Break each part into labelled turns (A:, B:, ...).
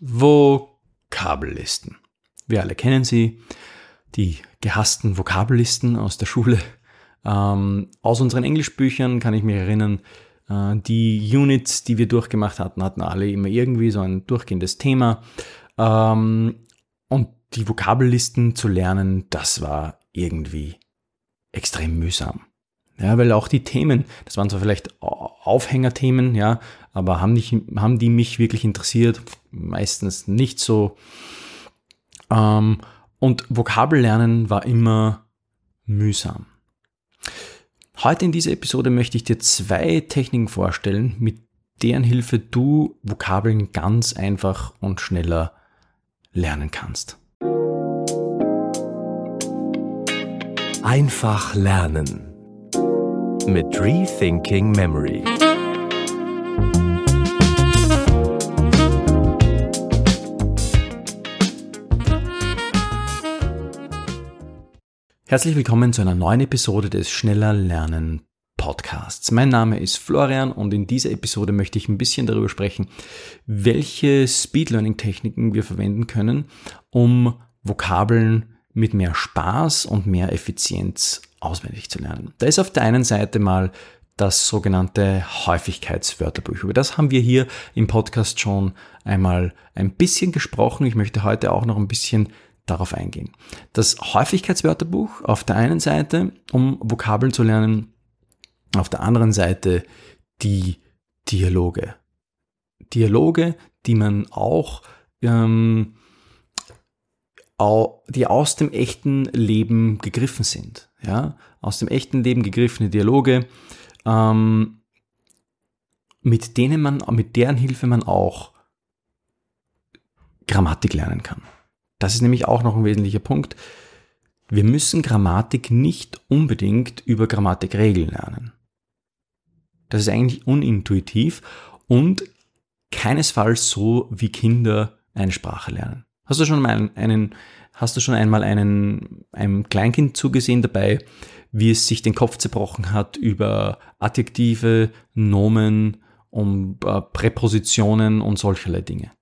A: Vokabellisten. Wir alle kennen sie, die gehassten Vokabellisten aus der Schule. Ähm, aus unseren Englischbüchern kann ich mich erinnern, äh, die Units, die wir durchgemacht hatten, hatten alle immer irgendwie so ein durchgehendes Thema. Ähm, und die Vokabellisten zu lernen, das war irgendwie extrem mühsam. Ja, weil auch die Themen, das waren zwar vielleicht Aufhängerthemen, ja, aber haben, nicht, haben die mich wirklich interessiert? Meistens nicht so. Ähm, und Vokabellernen war immer mühsam. Heute in dieser Episode möchte ich dir zwei Techniken vorstellen, mit deren Hilfe du Vokabeln ganz einfach und schneller lernen kannst.
B: Einfach lernen mit Rethinking Memory.
A: Herzlich willkommen zu einer neuen Episode des Schneller Lernen Podcasts. Mein Name ist Florian und in dieser Episode möchte ich ein bisschen darüber sprechen, welche Speed Learning Techniken wir verwenden können, um Vokabeln mit mehr Spaß und mehr Effizienz auswendig zu lernen. Da ist auf der einen Seite mal das sogenannte Häufigkeitswörterbuch. Über das haben wir hier im Podcast schon einmal ein bisschen gesprochen. Ich möchte heute auch noch ein bisschen darauf eingehen. Das Häufigkeitswörterbuch auf der einen Seite, um Vokabeln zu lernen, auf der anderen Seite die Dialoge. Dialoge, die man auch ähm, die aus dem echten Leben gegriffen sind. Ja? Aus dem echten Leben gegriffene Dialoge, ähm, mit denen man, mit deren Hilfe man auch Grammatik lernen kann. Das ist nämlich auch noch ein wesentlicher Punkt. Wir müssen Grammatik nicht unbedingt über Grammatikregeln lernen. Das ist eigentlich unintuitiv und keinesfalls so, wie Kinder eine Sprache lernen. Hast du schon mal einen, hast du schon einmal einen, einem Kleinkind zugesehen dabei, wie es sich den Kopf zerbrochen hat über Adjektive, Nomen, um äh, Präpositionen und solcherlei Dinge?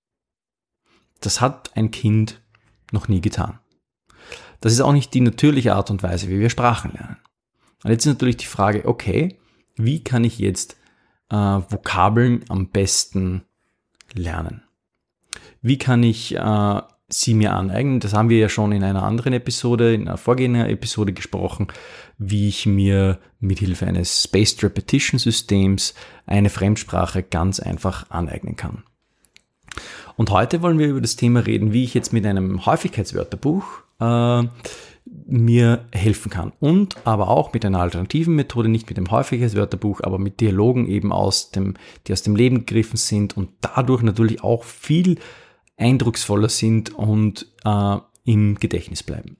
A: Das hat ein Kind noch nie getan. Das ist auch nicht die natürliche Art und Weise, wie wir Sprachen lernen. Und jetzt ist natürlich die Frage, okay, wie kann ich jetzt äh, Vokabeln am besten lernen? Wie kann ich äh, sie mir aneignen. Das haben wir ja schon in einer anderen Episode, in einer vorgehenden Episode gesprochen, wie ich mir mit Hilfe eines Spaced Repetition Systems eine Fremdsprache ganz einfach aneignen kann. Und heute wollen wir über das Thema reden, wie ich jetzt mit einem Häufigkeitswörterbuch äh, mir helfen kann. Und aber auch mit einer alternativen Methode, nicht mit dem Häufigkeitswörterbuch, aber mit Dialogen eben aus dem, die aus dem Leben gegriffen sind und dadurch natürlich auch viel eindrucksvoller sind und äh, im Gedächtnis bleiben.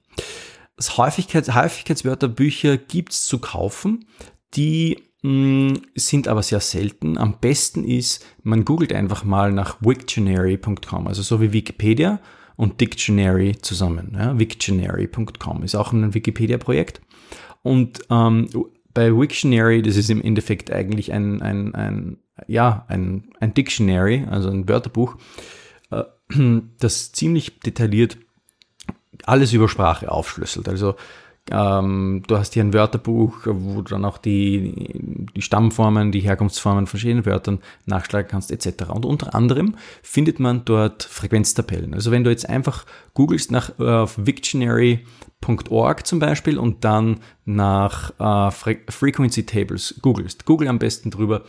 A: Das Häufigkeits Häufigkeitswörterbücher gibt's zu kaufen, die sind aber sehr selten. Am besten ist, man googelt einfach mal nach wiktionary.com, also so wie Wikipedia und Dictionary zusammen. Ja, Wiktionary.com ist auch ein Wikipedia-Projekt. Und ähm, bei Wiktionary, das ist im Endeffekt eigentlich ein, ein, ein, ja, ein, ein Dictionary, also ein Wörterbuch, äh, das ziemlich detailliert alles über Sprache aufschlüsselt. Also ähm, du hast hier ein Wörterbuch, wo du dann auch die, die Stammformen, die Herkunftsformen verschiedenen Wörtern nachschlagen kannst, etc. Und unter anderem findet man dort Frequenztabellen. Also wenn du jetzt einfach googelst nach äh, Wiktionary.org zum Beispiel und dann nach äh, Fre Frequency Tables googelst, google am besten drüber.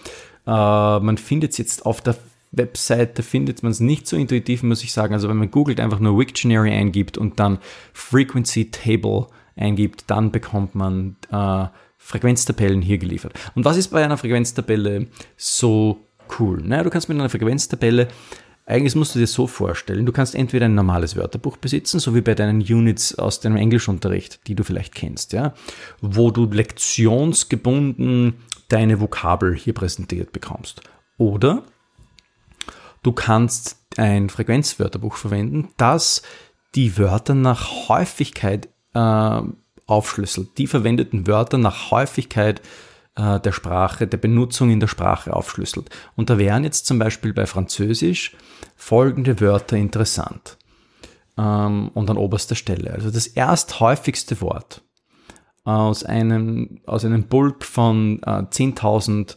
A: Äh, man findet es jetzt auf der Webseite findet man es nicht so intuitiv, muss ich sagen. Also wenn man googelt, einfach nur Wiktionary eingibt und dann Frequency Table eingibt, dann bekommt man äh, Frequenztabellen hier geliefert. Und was ist bei einer Frequenztabelle so cool? Naja, du kannst mit einer Frequenztabelle eigentlich musst du dir so vorstellen, du kannst entweder ein normales Wörterbuch besitzen, so wie bei deinen Units aus deinem Englischunterricht, die du vielleicht kennst, ja, wo du lektionsgebunden deine Vokabel hier präsentiert bekommst. Oder Du kannst ein Frequenzwörterbuch verwenden, das die Wörter nach Häufigkeit äh, aufschlüsselt, die verwendeten Wörter nach Häufigkeit äh, der Sprache, der Benutzung in der Sprache aufschlüsselt. Und da wären jetzt zum Beispiel bei Französisch folgende Wörter interessant. Ähm, und an oberster Stelle. Also das ersthäufigste Wort aus einem, aus einem Bulk von äh, 10.000,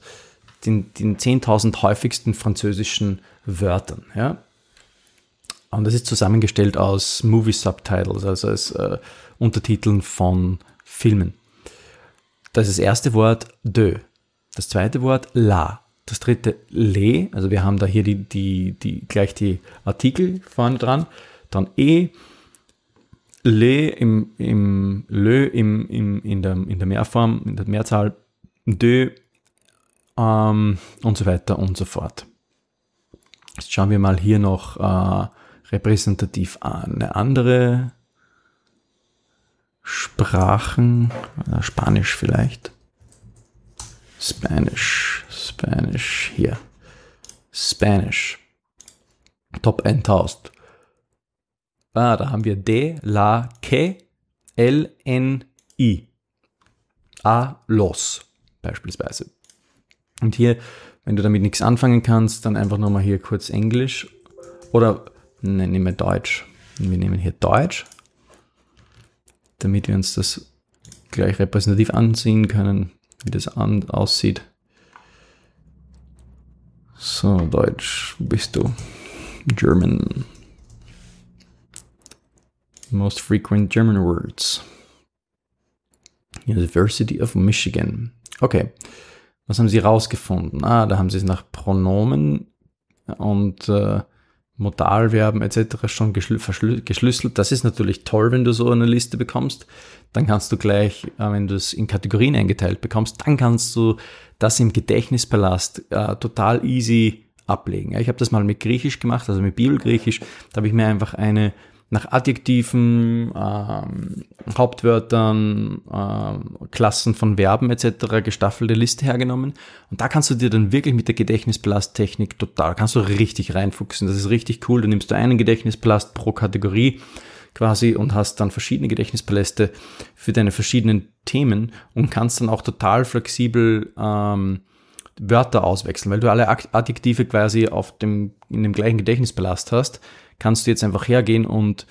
A: den, den 10.000 häufigsten französischen Wörtern. Ja? Und das ist zusammengestellt aus Movie Subtitles, also als äh, Untertiteln von Filmen. Das ist das erste Wort de. Das zweite Wort la. Das dritte le. Also wir haben da hier die, die, die, gleich die Artikel vorne dran. Dann e. Le im, im le im, im, in, der, in der Mehrform, in der Mehrzahl. De ähm, und so weiter und so fort. Jetzt schauen wir mal hier noch äh, repräsentativ. Eine andere Sprachen, äh, Spanisch vielleicht. Spanish, Spanish, hier. Spanish. Top 1000. Ah, da haben wir de, la, que, l, n, i. A, los, beispielsweise. Und hier, wenn du damit nichts anfangen kannst, dann einfach nochmal hier kurz Englisch. Oder, ne, nehmen wir Deutsch. Wir nehmen hier Deutsch damit wir uns das gleich repräsentativ ansehen können, wie das an, aussieht. So, Deutsch, wo bist du? German. Most frequent German words. University of Michigan. Okay. Was haben Sie rausgefunden? Ah, da haben Sie es nach Pronomen und äh, Modalverben etc. schon geschlüsselt. Das ist natürlich toll, wenn du so eine Liste bekommst. Dann kannst du gleich, äh, wenn du es in Kategorien eingeteilt bekommst, dann kannst du das im Gedächtnispalast äh, total easy ablegen. ich habe das mal mit Griechisch gemacht, also mit Bibelgriechisch. Da habe ich mir einfach eine nach Adjektiven, ähm, Hauptwörtern, ähm, Klassen von Verben etc. gestaffelte Liste hergenommen. Und da kannst du dir dann wirklich mit der Gedächtnispalasttechnik total, kannst du richtig reinfuchsen. Das ist richtig cool. Du nimmst du einen Gedächtnispalast pro Kategorie quasi und hast dann verschiedene Gedächtnispaläste für deine verschiedenen Themen und kannst dann auch total flexibel ähm, Wörter auswechseln, weil du alle Adjektive quasi auf dem, in dem gleichen Gedächtnispalast hast kannst du jetzt einfach hergehen und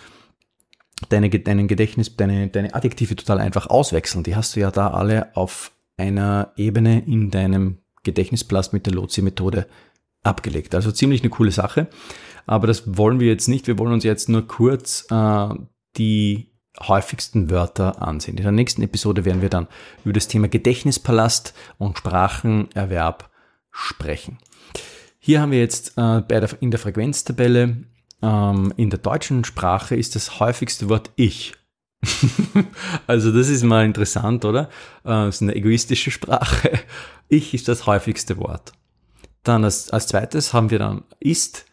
A: deine, deinen Gedächtnis, deine, deine Adjektive total einfach auswechseln. Die hast du ja da alle auf einer Ebene in deinem Gedächtnisplast mit der Lotsi-Methode abgelegt. Also ziemlich eine coole Sache. Aber das wollen wir jetzt nicht. Wir wollen uns jetzt nur kurz äh, die häufigsten Wörter ansehen. In der nächsten Episode werden wir dann über das Thema Gedächtnispalast und Sprachenerwerb sprechen. Hier haben wir jetzt äh, der, in der Frequenztabelle ähm, in der deutschen Sprache ist das häufigste Wort ich. also das ist mal interessant, oder? Äh, ist eine egoistische Sprache. Ich ist das häufigste Wort. Dann als, als zweites haben wir dann ist,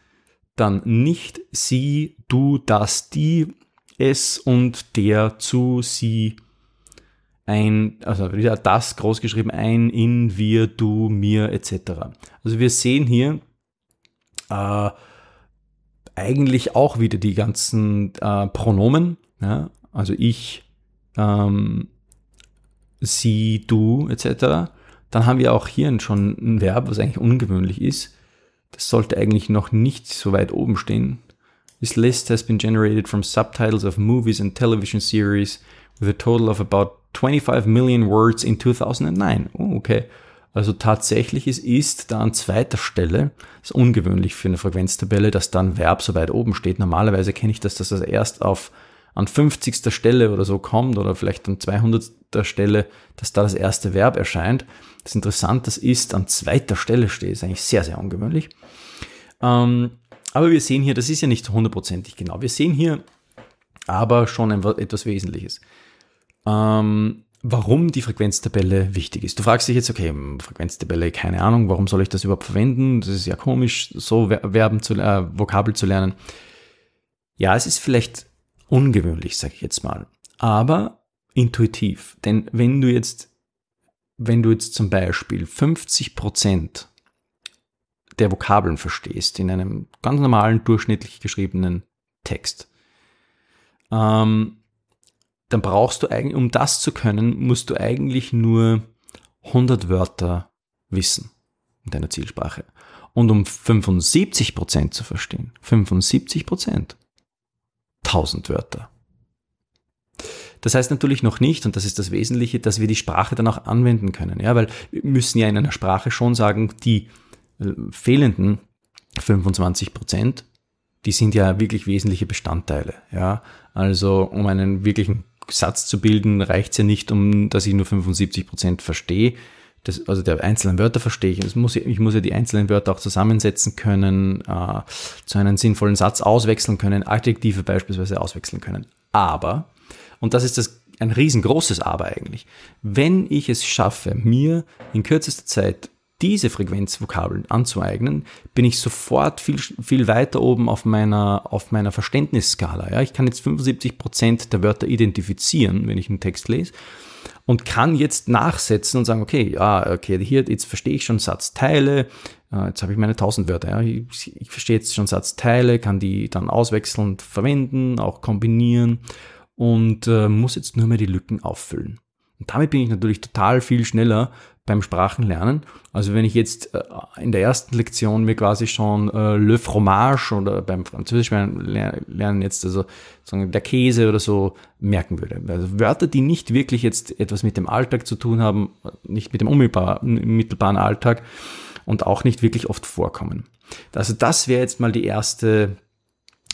A: dann nicht, sie, du, das, die, es und der, zu, sie, ein, also wieder das großgeschrieben, ein, in, wir, du, mir, etc. Also wir sehen hier, äh, eigentlich auch wieder die ganzen äh, Pronomen, ja? also ich, ähm, sie, du etc. Dann haben wir auch hier schon ein Verb, was eigentlich ungewöhnlich ist. Das sollte eigentlich noch nicht so weit oben stehen. This list has been generated from subtitles of movies and television series with a total of about 25 million words in 2009. Oh, okay. Also tatsächlich, es ist da an zweiter Stelle, das ist ungewöhnlich für eine Frequenztabelle, dass dann Verb so weit oben steht. Normalerweise kenne ich das, dass das erst auf an 50. Stelle oder so kommt oder vielleicht an 200. Stelle, dass da das erste Verb erscheint. Das ist interessant, ist an zweiter Stelle steht, ist eigentlich sehr, sehr ungewöhnlich. Ähm, aber wir sehen hier, das ist ja nicht hundertprozentig genau. Wir sehen hier aber schon etwas Wesentliches. Ähm, warum die Frequenztabelle wichtig ist. Du fragst dich jetzt, okay, Frequenztabelle, keine Ahnung, warum soll ich das überhaupt verwenden? Das ist ja komisch, so Verben zu, äh, Vokabel zu lernen. Ja, es ist vielleicht ungewöhnlich, sage ich jetzt mal, aber intuitiv. Denn wenn du jetzt, wenn du jetzt zum Beispiel 50 Prozent der Vokabeln verstehst in einem ganz normalen, durchschnittlich geschriebenen Text, ähm, dann brauchst du eigentlich, um das zu können, musst du eigentlich nur 100 Wörter wissen in deiner Zielsprache. Und um 75% zu verstehen, 75%, 1000 Wörter. Das heißt natürlich noch nicht, und das ist das Wesentliche, dass wir die Sprache dann auch anwenden können. Ja, weil wir müssen ja in einer Sprache schon sagen, die äh, fehlenden 25 Prozent, die sind ja wirklich wesentliche Bestandteile. Ja, also um einen wirklichen Satz zu bilden, reicht es ja nicht, um dass ich nur 75 Prozent verstehe. Das, also der einzelnen Wörter verstehe ich. Muss, ich muss ja die einzelnen Wörter auch zusammensetzen können, äh, zu einem sinnvollen Satz auswechseln können, Adjektive beispielsweise auswechseln können. Aber und das ist das, ein riesengroßes Aber eigentlich. Wenn ich es schaffe, mir in kürzester Zeit diese Frequenzvokabeln anzueignen, bin ich sofort viel, viel weiter oben auf meiner, auf meiner Verständnisskala. Ja, ich kann jetzt 75 Prozent der Wörter identifizieren, wenn ich einen Text lese und kann jetzt nachsetzen und sagen, okay, ja, okay, hier, jetzt verstehe ich schon Satzteile, äh, jetzt habe ich meine 1000 Wörter, ja, ich, ich verstehe jetzt schon Satzteile, kann die dann auswechselnd verwenden, auch kombinieren und äh, muss jetzt nur mehr die Lücken auffüllen. Und damit bin ich natürlich total viel schneller beim Sprachenlernen. Also wenn ich jetzt äh, in der ersten Lektion mir quasi schon äh, Le Fromage oder beim Französisch lernen jetzt also sagen der Käse oder so merken würde. Also Wörter, die nicht wirklich jetzt etwas mit dem Alltag zu tun haben, nicht mit dem unmittelbaren Alltag und auch nicht wirklich oft vorkommen. Also das wäre jetzt mal die erste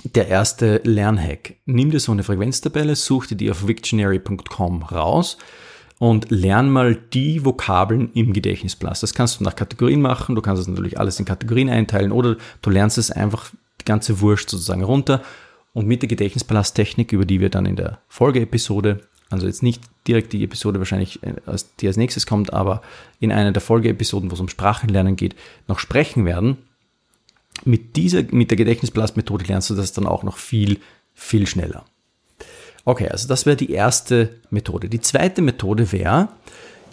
A: der erste Lernhack. Nimm dir so eine Frequenztabelle, such dir die auf Wiktionary.com raus und lern mal die Vokabeln im Gedächtnisplatz. Das kannst du nach Kategorien machen, du kannst es natürlich alles in Kategorien einteilen oder du lernst es einfach die ganze Wurst sozusagen runter und mit der Gedächtnispalasttechnik, über die wir dann in der Folgeepisode, also jetzt nicht direkt die Episode wahrscheinlich, äh, die als nächstes kommt, aber in einer der Folgeepisoden, wo es um Sprachenlernen geht, noch sprechen werden, mit dieser, mit der Gedächtnisblastmethode lernst du das dann auch noch viel, viel schneller. Okay, also das wäre die erste Methode. Die zweite Methode wäre,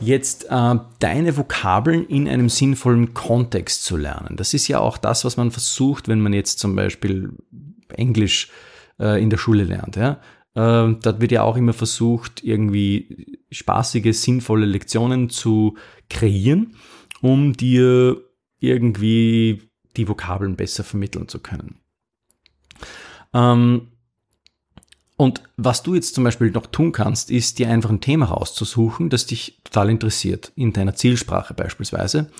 A: jetzt äh, deine Vokabeln in einem sinnvollen Kontext zu lernen. Das ist ja auch das, was man versucht, wenn man jetzt zum Beispiel Englisch äh, in der Schule lernt. Ja? Äh, da wird ja auch immer versucht, irgendwie spaßige, sinnvolle Lektionen zu kreieren, um dir irgendwie die Vokabeln besser vermitteln zu können. Ähm, und was du jetzt zum Beispiel noch tun kannst, ist dir einfach ein Thema rauszusuchen, das dich total interessiert, in deiner Zielsprache beispielsweise,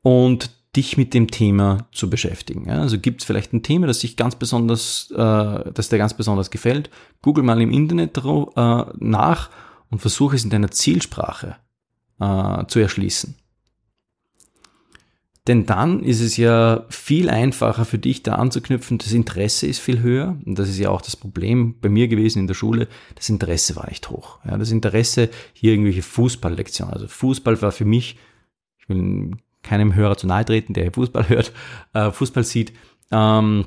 A: und dich mit dem Thema zu beschäftigen. Also gibt es vielleicht ein Thema, das dich ganz besonders, äh, das dir ganz besonders gefällt. Google mal im Internet äh, nach und versuche es in deiner Zielsprache äh, zu erschließen. Denn dann ist es ja viel einfacher für dich da anzuknüpfen. Das Interesse ist viel höher. Und das ist ja auch das Problem bei mir gewesen in der Schule. Das Interesse war nicht hoch. Ja, das Interesse, hier irgendwelche Fußballlektionen. Also Fußball war für mich, ich will keinem Hörer zu nahe treten, der Fußball hört, äh, Fußball sieht. Ähm,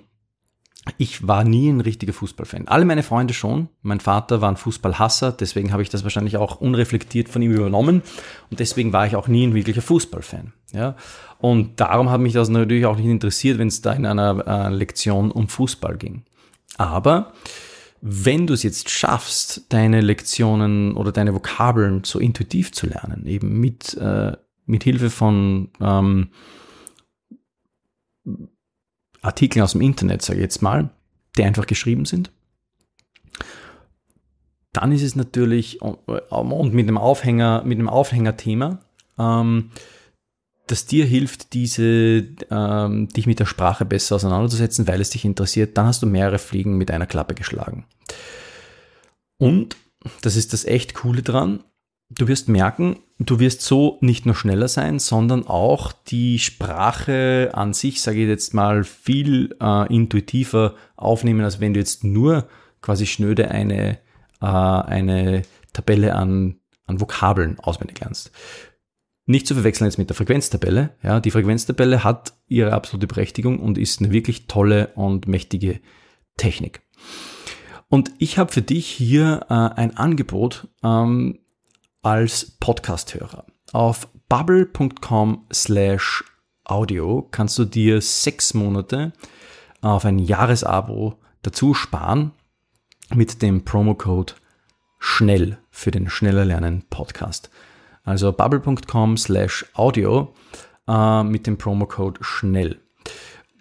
A: ich war nie ein richtiger Fußballfan. Alle meine Freunde schon. Mein Vater war ein Fußballhasser, deswegen habe ich das wahrscheinlich auch unreflektiert von ihm übernommen. Und deswegen war ich auch nie ein wirklicher Fußballfan. Ja? Und darum hat mich das natürlich auch nicht interessiert, wenn es da in einer äh, Lektion um Fußball ging. Aber wenn du es jetzt schaffst, deine Lektionen oder deine Vokabeln so intuitiv zu lernen, eben mit, äh, mit Hilfe von ähm, Artikeln aus dem Internet, sage ich jetzt mal, die einfach geschrieben sind, dann ist es natürlich und mit einem Aufhänger, mit einem Aufhängerthema, ähm, das dir hilft, diese, ähm, dich mit der Sprache besser auseinanderzusetzen, weil es dich interessiert, dann hast du mehrere Fliegen mit einer Klappe geschlagen. Und, das ist das echt Coole dran, du wirst merken, du wirst so nicht nur schneller sein, sondern auch die Sprache an sich, sage ich jetzt mal, viel äh, intuitiver aufnehmen, als wenn du jetzt nur quasi schnöde eine, äh, eine Tabelle an, an Vokabeln auswendig lernst. Nicht zu verwechseln jetzt mit der Frequenztabelle. Ja, die Frequenztabelle hat ihre absolute Berechtigung und ist eine wirklich tolle und mächtige Technik. Und ich habe für dich hier äh, ein Angebot ähm, als Podcast-Hörer. Auf bubble.com slash audio kannst du dir sechs Monate auf ein Jahresabo dazu sparen mit dem Promo-Code schnell für den Schneller Lernen Podcast. Also bubble.com slash audio äh, mit dem Promocode schnell.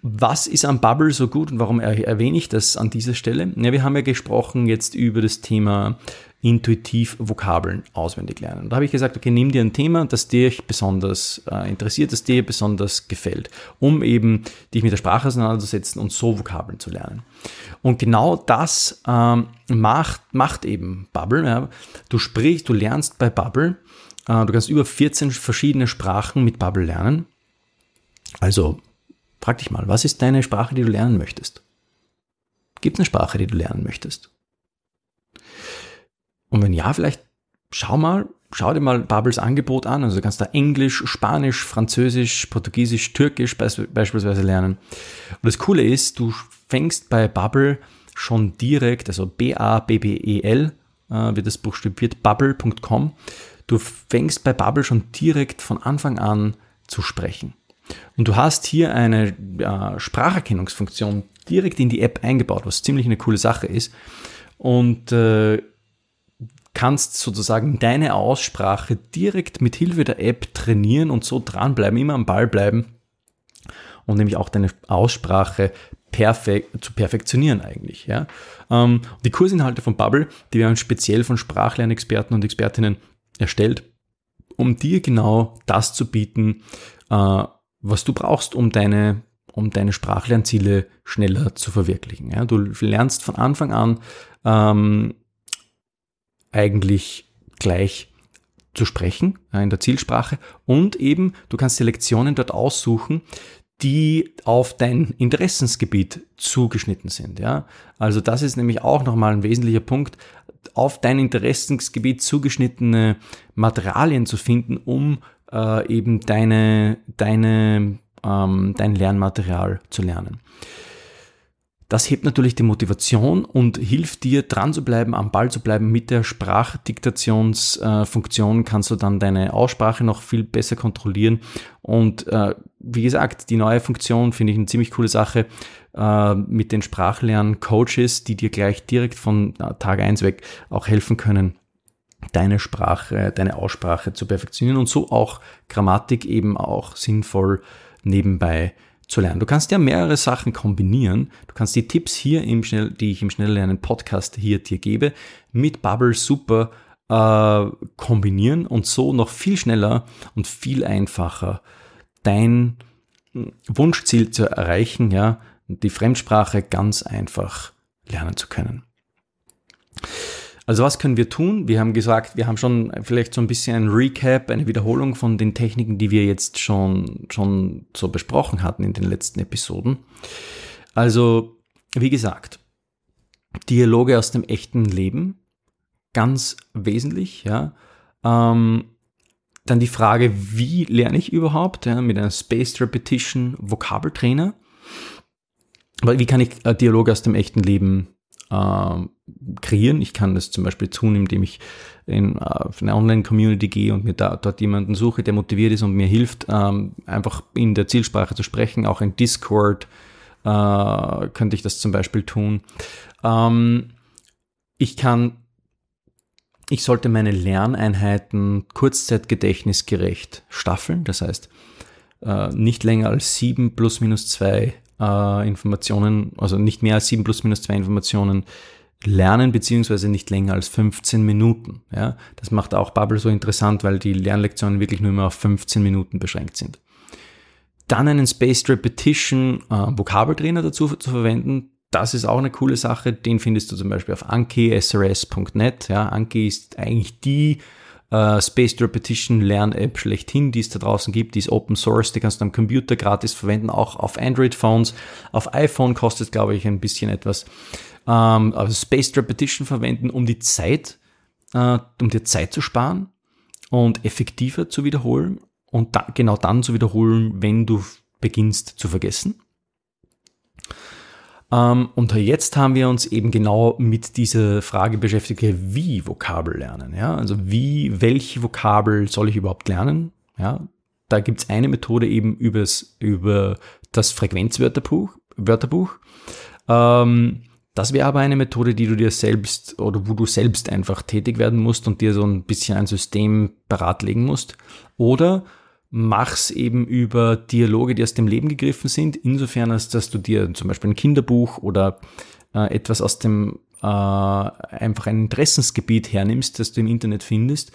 A: Was ist am Bubble so gut und warum erwähne ich das an dieser Stelle? Ja, wir haben ja gesprochen jetzt über das Thema intuitiv Vokabeln auswendig lernen. Da habe ich gesagt, okay, nimm dir ein Thema, das dich besonders äh, interessiert, das dir besonders gefällt, um eben dich mit der Sprache auseinanderzusetzen und so Vokabeln zu lernen. Und genau das ähm, macht, macht eben Bubble. Ja. Du sprichst, du lernst bei Bubble. Äh, du kannst über 14 verschiedene Sprachen mit Bubble lernen. Also frag dich mal, was ist deine Sprache, die du lernen möchtest? Gibt es eine Sprache, die du lernen möchtest? Und wenn ja, vielleicht schau mal, schau dir mal Bubbles Angebot an. Also du kannst da Englisch, Spanisch, Französisch, Portugiesisch, Türkisch beispielsweise lernen. Und das Coole ist, du fängst bei Bubble schon direkt, also B-A-B-B-E-L, äh, wird das buchstabiert, bubble.com. Du fängst bei Bubble schon direkt von Anfang an zu sprechen. Und du hast hier eine äh, Spracherkennungsfunktion direkt in die App eingebaut, was ziemlich eine coole Sache ist. Und äh, kannst sozusagen deine Aussprache direkt mit Hilfe der App trainieren und so dranbleiben, immer am Ball bleiben und nämlich auch deine Aussprache perfekt, zu perfektionieren eigentlich. Ja. Ähm, die Kursinhalte von Bubble, die werden speziell von Sprachlernexperten und Expertinnen erstellt, um dir genau das zu bieten, äh, was du brauchst, um deine um deine Sprachlernziele schneller zu verwirklichen. Ja, du lernst von Anfang an ähm, eigentlich gleich zu sprechen äh, in der Zielsprache und eben du kannst die Lektionen dort aussuchen, die auf dein Interessensgebiet zugeschnitten sind. Ja? Also das ist nämlich auch nochmal ein wesentlicher Punkt, auf dein Interessensgebiet zugeschnittene Materialien zu finden, um äh, eben deine, deine, ähm, dein Lernmaterial zu lernen. Das hebt natürlich die Motivation und hilft dir dran zu bleiben, am Ball zu bleiben. Mit der Sprachdiktationsfunktion äh, kannst du dann deine Aussprache noch viel besser kontrollieren. Und äh, wie gesagt, die neue Funktion finde ich eine ziemlich coole Sache äh, mit den Sprachlern-Coaches, die dir gleich direkt von äh, Tag eins weg auch helfen können, deine Sprache, deine Aussprache zu perfektionieren und so auch Grammatik eben auch sinnvoll nebenbei zu lernen. Du kannst ja mehrere Sachen kombinieren. Du kannst die Tipps hier im Schnell, die ich im Schnelllernen Podcast hier dir gebe, mit Bubble super äh, kombinieren und so noch viel schneller und viel einfacher dein hm, Wunschziel zu erreichen, ja, die Fremdsprache ganz einfach lernen zu können. Also was können wir tun? Wir haben gesagt, wir haben schon vielleicht so ein bisschen ein Recap, eine Wiederholung von den Techniken, die wir jetzt schon, schon so besprochen hatten in den letzten Episoden. Also, wie gesagt, Dialoge aus dem echten Leben, ganz wesentlich, ja. Ähm, dann die Frage, wie lerne ich überhaupt, ja, mit einem Spaced Repetition Vokabeltrainer. Wie kann ich äh, Dialoge aus dem echten Leben äh, kreieren. Ich kann das zum Beispiel tun, indem ich in äh, eine Online-Community gehe und mir da, dort jemanden suche, der motiviert ist und mir hilft, ähm, einfach in der Zielsprache zu sprechen. Auch in Discord äh, könnte ich das zum Beispiel tun. Ähm, ich kann, ich sollte meine Lerneinheiten kurzzeitgedächtnisgerecht staffeln. Das heißt, äh, nicht länger als sieben plus minus zwei äh, Informationen, also nicht mehr als 7 plus minus 2 Informationen lernen, beziehungsweise nicht länger als 15 Minuten. Ja? Das macht auch Bubble so interessant, weil die Lernlektionen wirklich nur immer auf 15 Minuten beschränkt sind. Dann einen Spaced Repetition äh, Vokabeltrainer dazu zu verwenden, das ist auch eine coole Sache. Den findest du zum Beispiel auf ankisrs.net. Ja, Anki ist eigentlich die äh, Spaced Repetition Lern-App schlechthin, die es da draußen gibt. Die ist Open Source, die kannst du am Computer gratis verwenden, auch auf Android-Phones. Auf iPhone kostet, glaube ich, ein bisschen etwas. Ähm, also Spaced Repetition verwenden, um die Zeit, äh, um dir Zeit zu sparen und effektiver zu wiederholen und da, genau dann zu wiederholen, wenn du beginnst zu vergessen. Ähm, und jetzt haben wir uns eben genau mit dieser Frage beschäftigt, wie Vokabel lernen. Ja? Also wie, welche Vokabel soll ich überhaupt lernen? Ja? Da gibt es eine Methode eben übers, über das Frequenzwörterbuch. Wörterbuch. Ähm, Das wäre aber eine Methode, die du dir selbst oder wo du selbst einfach tätig werden musst und dir so ein bisschen ein System parat legen musst. Oder mach's eben über Dialoge, die aus dem Leben gegriffen sind, insofern als dass du dir zum Beispiel ein Kinderbuch oder äh, etwas aus dem äh, einfach ein Interessensgebiet hernimmst, das du im Internet findest,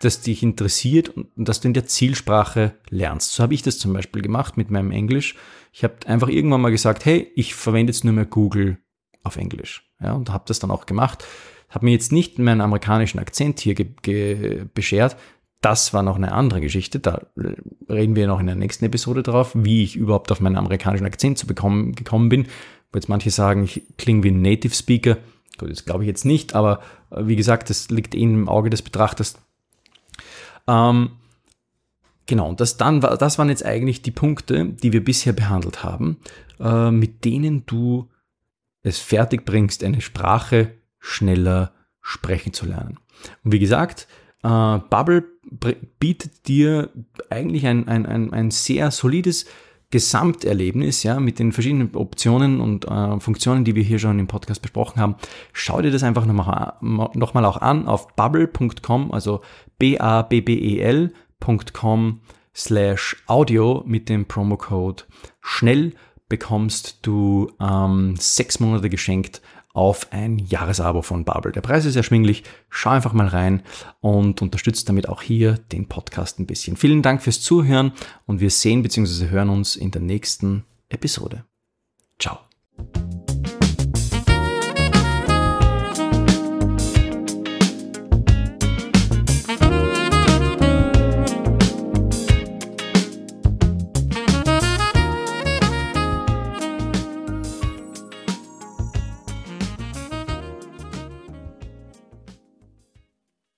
A: das dich interessiert und, und dass du in der Zielsprache lernst. So habe ich das zum Beispiel gemacht mit meinem Englisch. Ich habe einfach irgendwann mal gesagt, hey, ich verwende jetzt nur mehr Google auf Englisch. Ja, und habe das dann auch gemacht. Habe mir jetzt nicht meinen amerikanischen Akzent hier beschert, das war noch eine andere Geschichte. Da reden wir noch in der nächsten Episode drauf, wie ich überhaupt auf meinen amerikanischen Akzent zu bekommen, gekommen bin. Wo jetzt manche sagen, ich klinge wie ein Native Speaker. Gut, das glaube ich jetzt nicht, aber äh, wie gesagt, das liegt eh im Auge des Betrachters. Ähm, genau, und das, dann, das waren jetzt eigentlich die Punkte, die wir bisher behandelt haben, äh, mit denen du es fertig bringst, eine Sprache schneller sprechen zu lernen. Und wie gesagt, äh, Bubble bietet dir eigentlich ein, ein, ein, ein sehr solides Gesamterlebnis, ja, mit den verschiedenen Optionen und äh, Funktionen, die wir hier schon im Podcast besprochen haben. Schau dir das einfach nochmal noch mal auch an auf bubble.com, also b-a-b-b-e-l.com slash audio mit dem Promocode schnell bekommst du ähm, sechs Monate geschenkt auf ein Jahresabo von Bubble. Der Preis ist erschwinglich. Schau einfach mal rein und unterstützt damit auch hier den Podcast ein bisschen. Vielen Dank fürs Zuhören und wir sehen bzw. hören uns in der nächsten Episode. Ciao.